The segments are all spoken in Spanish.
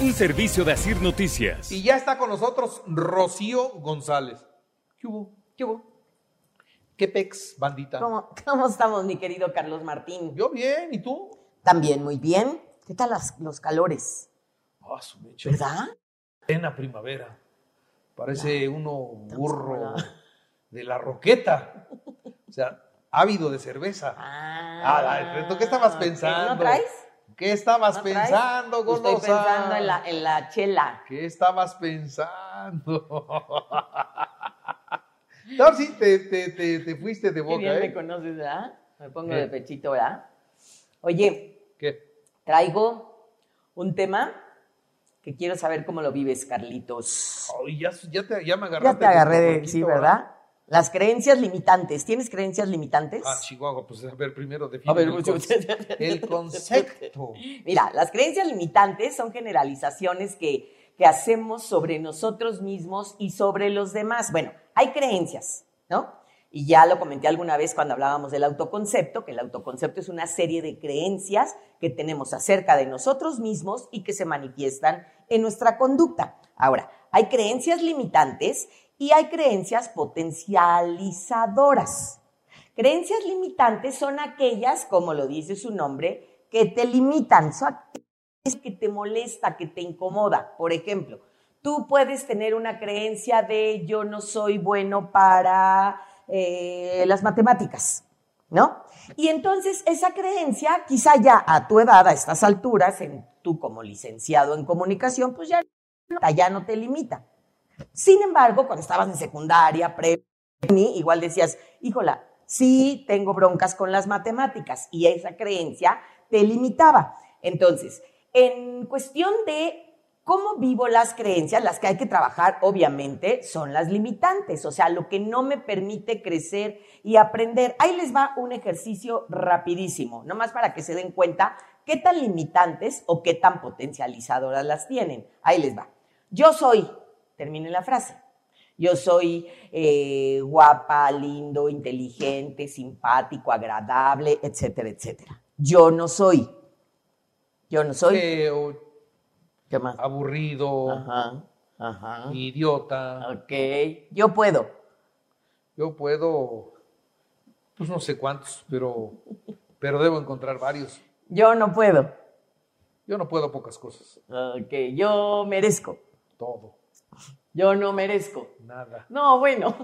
Un servicio de Asir Noticias. Y ya está con nosotros Rocío González. ¿Qué hubo? ¿Qué hubo? ¿Qué pex, bandita? ¿Cómo, cómo estamos, mi querido Carlos Martín? Yo bien, ¿y tú? También muy bien. ¿Qué tal las- los calores? Ah, su mecha. ¿Verdad? Plena primavera. Parece uno burro de la roqueta. O sea, ávido de cerveza. Ah, ¿tú qué estabas ¿qué? pensando? ¿No traes? ¿Qué estabas pensando, Estoy golosa? pensando en la, en la chela. ¿Qué estabas pensando? No, sí, te, te, te, te fuiste de Qué boca, bien me ¿eh? conoces, ¿verdad? Me pongo ¿Qué? de pechito, ¿verdad? Oye, ¿Qué? traigo un tema que quiero saber cómo lo vives, Carlitos. Ay, ya, ya, te, ya me agarraste. Ya te agarré de... poquito, Sí, ¿verdad? Las creencias limitantes. ¿Tienes creencias limitantes? Ah, Chihuahua, pues a ver, primero define A ver, el, mucho- conce- el concepto. Mira, las creencias limitantes son generalizaciones que, que hacemos sobre nosotros mismos y sobre los demás. Bueno, hay creencias, ¿no? Y ya lo comenté alguna vez cuando hablábamos del autoconcepto, que el autoconcepto es una serie de creencias que tenemos acerca de nosotros mismos y que se manifiestan en nuestra conducta. Ahora, hay creencias limitantes y hay creencias potencializadoras. Creencias limitantes son aquellas, como lo dice su nombre, que te limitan, son aquellas que te molesta, que te incomoda. Por ejemplo, tú puedes tener una creencia de yo no soy bueno para eh, las matemáticas, ¿no? Y entonces esa creencia, quizá ya a tu edad, a estas alturas, en, tú como licenciado en comunicación, pues ya, ya no te limita. Sin embargo, cuando estabas en secundaria, pre, igual decías, híjola, sí tengo broncas con las matemáticas y esa creencia te limitaba. Entonces, en cuestión de cómo vivo las creencias, las que hay que trabajar, obviamente, son las limitantes, o sea, lo que no me permite crecer y aprender. Ahí les va un ejercicio rapidísimo, nomás para que se den cuenta qué tan limitantes o qué tan potencializadoras las tienen. Ahí les va. Yo soy, termine la frase. Yo soy eh, guapa, lindo, inteligente, simpático, agradable, etcétera, etcétera. Yo no soy. Yo no soy. Feo, ¿Qué más? aburrido, Ajá, ajá. idiota. Ok. Yo puedo. Yo puedo, pues no sé cuántos, pero, pero debo encontrar varios. Yo no puedo. Yo no puedo pocas cosas. Ok. Yo merezco. Todo, Yo no merezco. nada. No, bueno.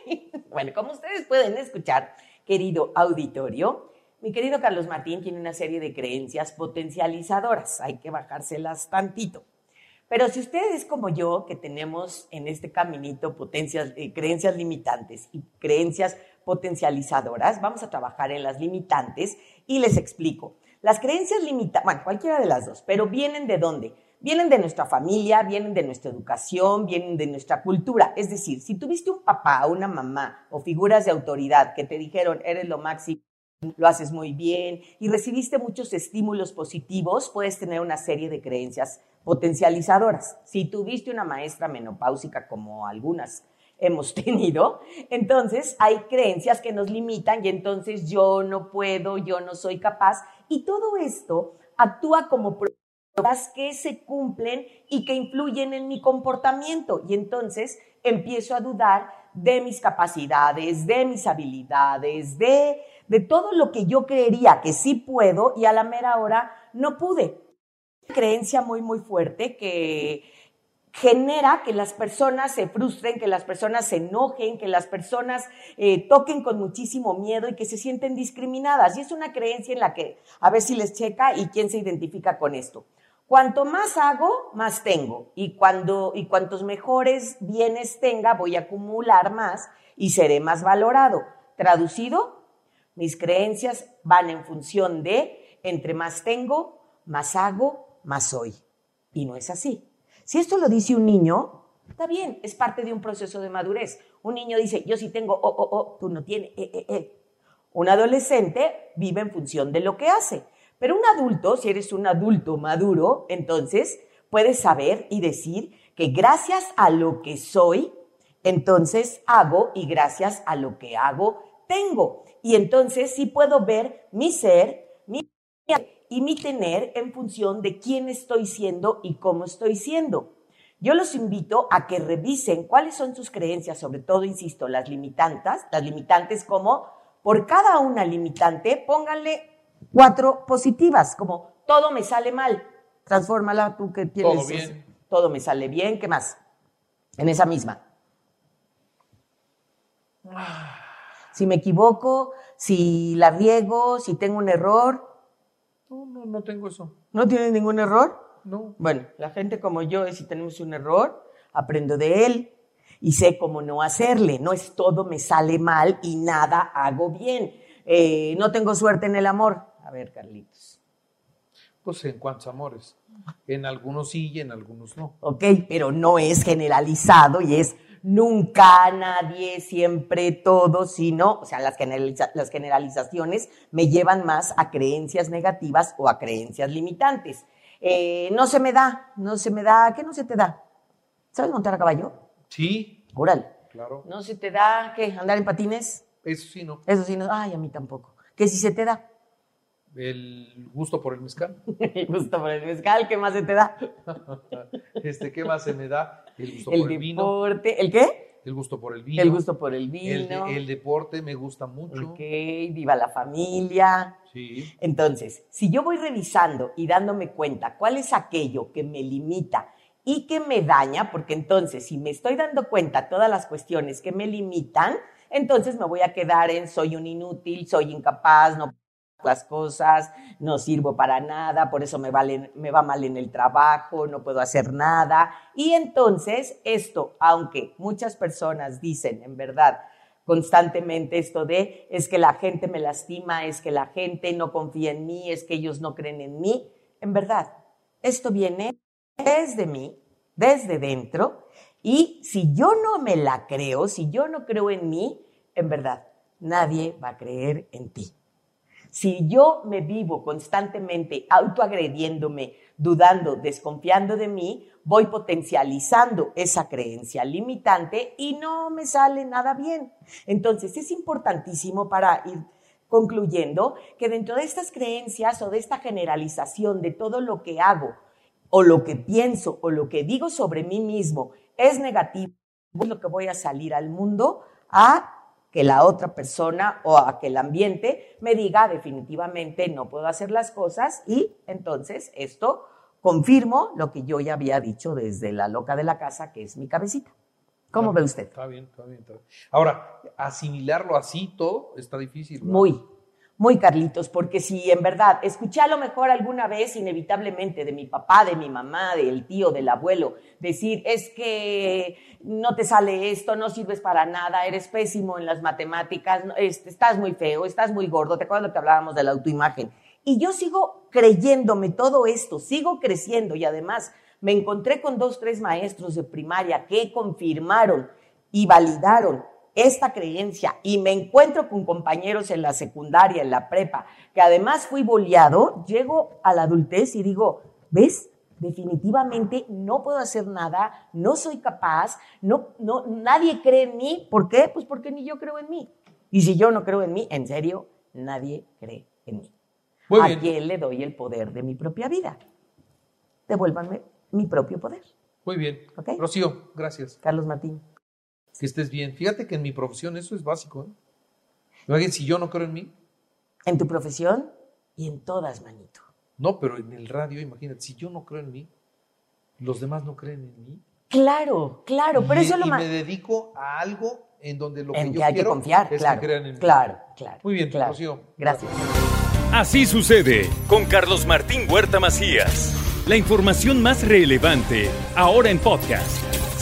bueno, como ustedes pueden escuchar, querido auditorio, mi querido Carlos Martín tiene una serie de creencias potencializadoras. Hay que bajárselas tantito. Pero si ustedes como yo, que tenemos en este caminito potencias, eh, creencias limitantes y creencias potencializadoras, vamos a trabajar en las limitantes y les explico. Las creencias limitantes, bueno, cualquiera de las dos, pero vienen de dónde? Vienen de nuestra familia, vienen de nuestra educación, vienen de nuestra cultura. Es decir, si tuviste un papá, una mamá o figuras de autoridad que te dijeron, eres lo máximo, lo haces muy bien y recibiste muchos estímulos positivos, puedes tener una serie de creencias potencializadoras. Si tuviste una maestra menopáusica como algunas hemos tenido, entonces hay creencias que nos limitan y entonces yo no puedo, yo no soy capaz y todo esto actúa como que se cumplen y que influyen en mi comportamiento y entonces empiezo a dudar de mis capacidades, de mis habilidades, de, de todo lo que yo creería que sí puedo y a la mera hora no pude. Una creencia muy, muy fuerte que genera que las personas se frustren, que las personas se enojen, que las personas eh, toquen con muchísimo miedo y que se sienten discriminadas. Y es una creencia en la que, a ver si les checa y quién se identifica con esto. Cuanto más hago, más tengo. Y, cuando, y cuantos mejores bienes tenga, voy a acumular más y seré más valorado. Traducido, mis creencias van en función de entre más tengo, más hago, más soy. Y no es así. Si esto lo dice un niño, está bien, es parte de un proceso de madurez. Un niño dice, yo sí tengo, oh, oh, oh, tú no tienes, eh, eh, eh. Un adolescente vive en función de lo que hace. Pero un adulto, si eres un adulto maduro, entonces puedes saber y decir que gracias a lo que soy, entonces hago y gracias a lo que hago, tengo. Y entonces sí puedo ver mi ser, mi y mi tener en función de quién estoy siendo y cómo estoy siendo. Yo los invito a que revisen cuáles son sus creencias, sobre todo, insisto, las limitantes, las limitantes como por cada una limitante, pónganle cuatro positivas, como todo me sale mal. Transfórmala tú que tienes. Todo bien. Todo me sale bien, ¿qué más? En esa misma. Si me equivoco, si la riego, si tengo un error, No, no, no tengo eso. ¿no tienes ningún error? No. Bueno, la gente como yo, si tenemos un error, aprendo de él y sé cómo no hacerle. No es todo me sale mal y nada hago bien. Eh, no tengo suerte en el amor. A ver, Carlitos. Pues en cuantos amores. En algunos sí y en algunos no. ¿ok? Pero no es generalizado y es nunca, nadie, siempre, todo, sino, o sea, las, generaliza- las generalizaciones me llevan más a creencias negativas o a creencias limitantes. Eh, no se me da, no se me da, ¿qué no se te da? ¿Sabes montar a caballo? Sí, Órale. claro. ¿No se te da, qué, andar en patines? Eso sí, no. Eso sí, no, ay, a mí tampoco. ¿Qué si se te da? El gusto por el mezcal. Gusto por el mezcal, ¿qué más se te da? Este, ¿qué más se me da? El gusto El por el vino. deporte, ¿el qué? El gusto por el vino. El gusto por el El, vino. el deporte me gusta mucho. Ok, viva la familia. Sí. Entonces, si yo voy revisando y dándome cuenta cuál es aquello que me limita y que me daña, porque entonces si me estoy dando cuenta todas las cuestiones que me limitan, entonces me voy a quedar en soy un inútil, soy incapaz, no puedo las cosas, no sirvo para nada, por eso me, vale- me va mal en el trabajo, no puedo hacer nada. Y entonces esto, aunque muchas personas dicen en verdad, constantemente esto de es que la gente me lastima, es que la gente no confía en mí, es que ellos no creen en mí. En verdad, esto viene desde mí, desde dentro, y si yo no me la creo, si yo no creo en mí, en verdad, nadie va a creer en ti. Si yo me vivo constantemente autoagrediéndome, dudando, desconfiando de mí, voy potencializando esa creencia limitante y no me sale nada bien. Entonces es importantísimo para ir concluyendo que dentro de estas creencias o de esta generalización de todo lo que hago o lo que pienso o lo que digo sobre mí mismo es negativo, es lo que voy a salir al mundo a que la otra persona o a que el ambiente me diga definitivamente no puedo hacer las cosas y entonces esto confirmo lo que yo ya había dicho desde la loca de la casa, que es mi cabecita. ¿Cómo Está- ve usted? Está bien, está bien, está bien. Ahora, asimilarlo así todo está difícil. ¿verdad? Muy, muy Carlitos, porque si en verdad escuché a lo mejor alguna vez inevitablemente de mi papá, de mi mamá, del tío, del abuelo, decir, es que no te sale esto, no sirves para nada, eres pésimo en las matemáticas, este, estás muy feo, estás muy gordo, ¿te acuerdas lo que hablábamos de la autoimagen? Y yo sigo creyéndome todo esto, sigo creciendo y además me encontré con dos, tres maestros de primaria que confirmaron y validaron esta creencia y me encuentro con compañeros en la secundaria, en la prepa, que además fui boleado, llego a la adultez y digo, ¿ves? Definitivamente no puedo hacer nada, no soy capaz, no, no, nadie cree en mí. ¿Por qué? Pues porque ni yo creo en mí. Y si yo no creo en mí, en serio, nadie cree en mí. Muy ¿A bien. quién le doy el poder de mi propia vida? Devuélvanme mi propio poder. Muy bien. Ok. Rocío, gracias. Carlos Martín. Que estés bien. Fíjate que en mi profesión eso es básico. ¿eh? Imagínate, si yo no creo en mí, En tu profesión y en todas, manito. no, pero en el radio, imagínate, si yo no creo en mí, los demás no creen en mí. Claro, claro, pero y, eso es lo y más. me dedico a algo en donde lo En que que yo hay que confiar, es claro. que crean en mí. Claro, claro. Muy bien, claro. Rocío. Gracias. Así sucede con Carlos Martín Huerta Macías. La información más relevante, ahora en podcast.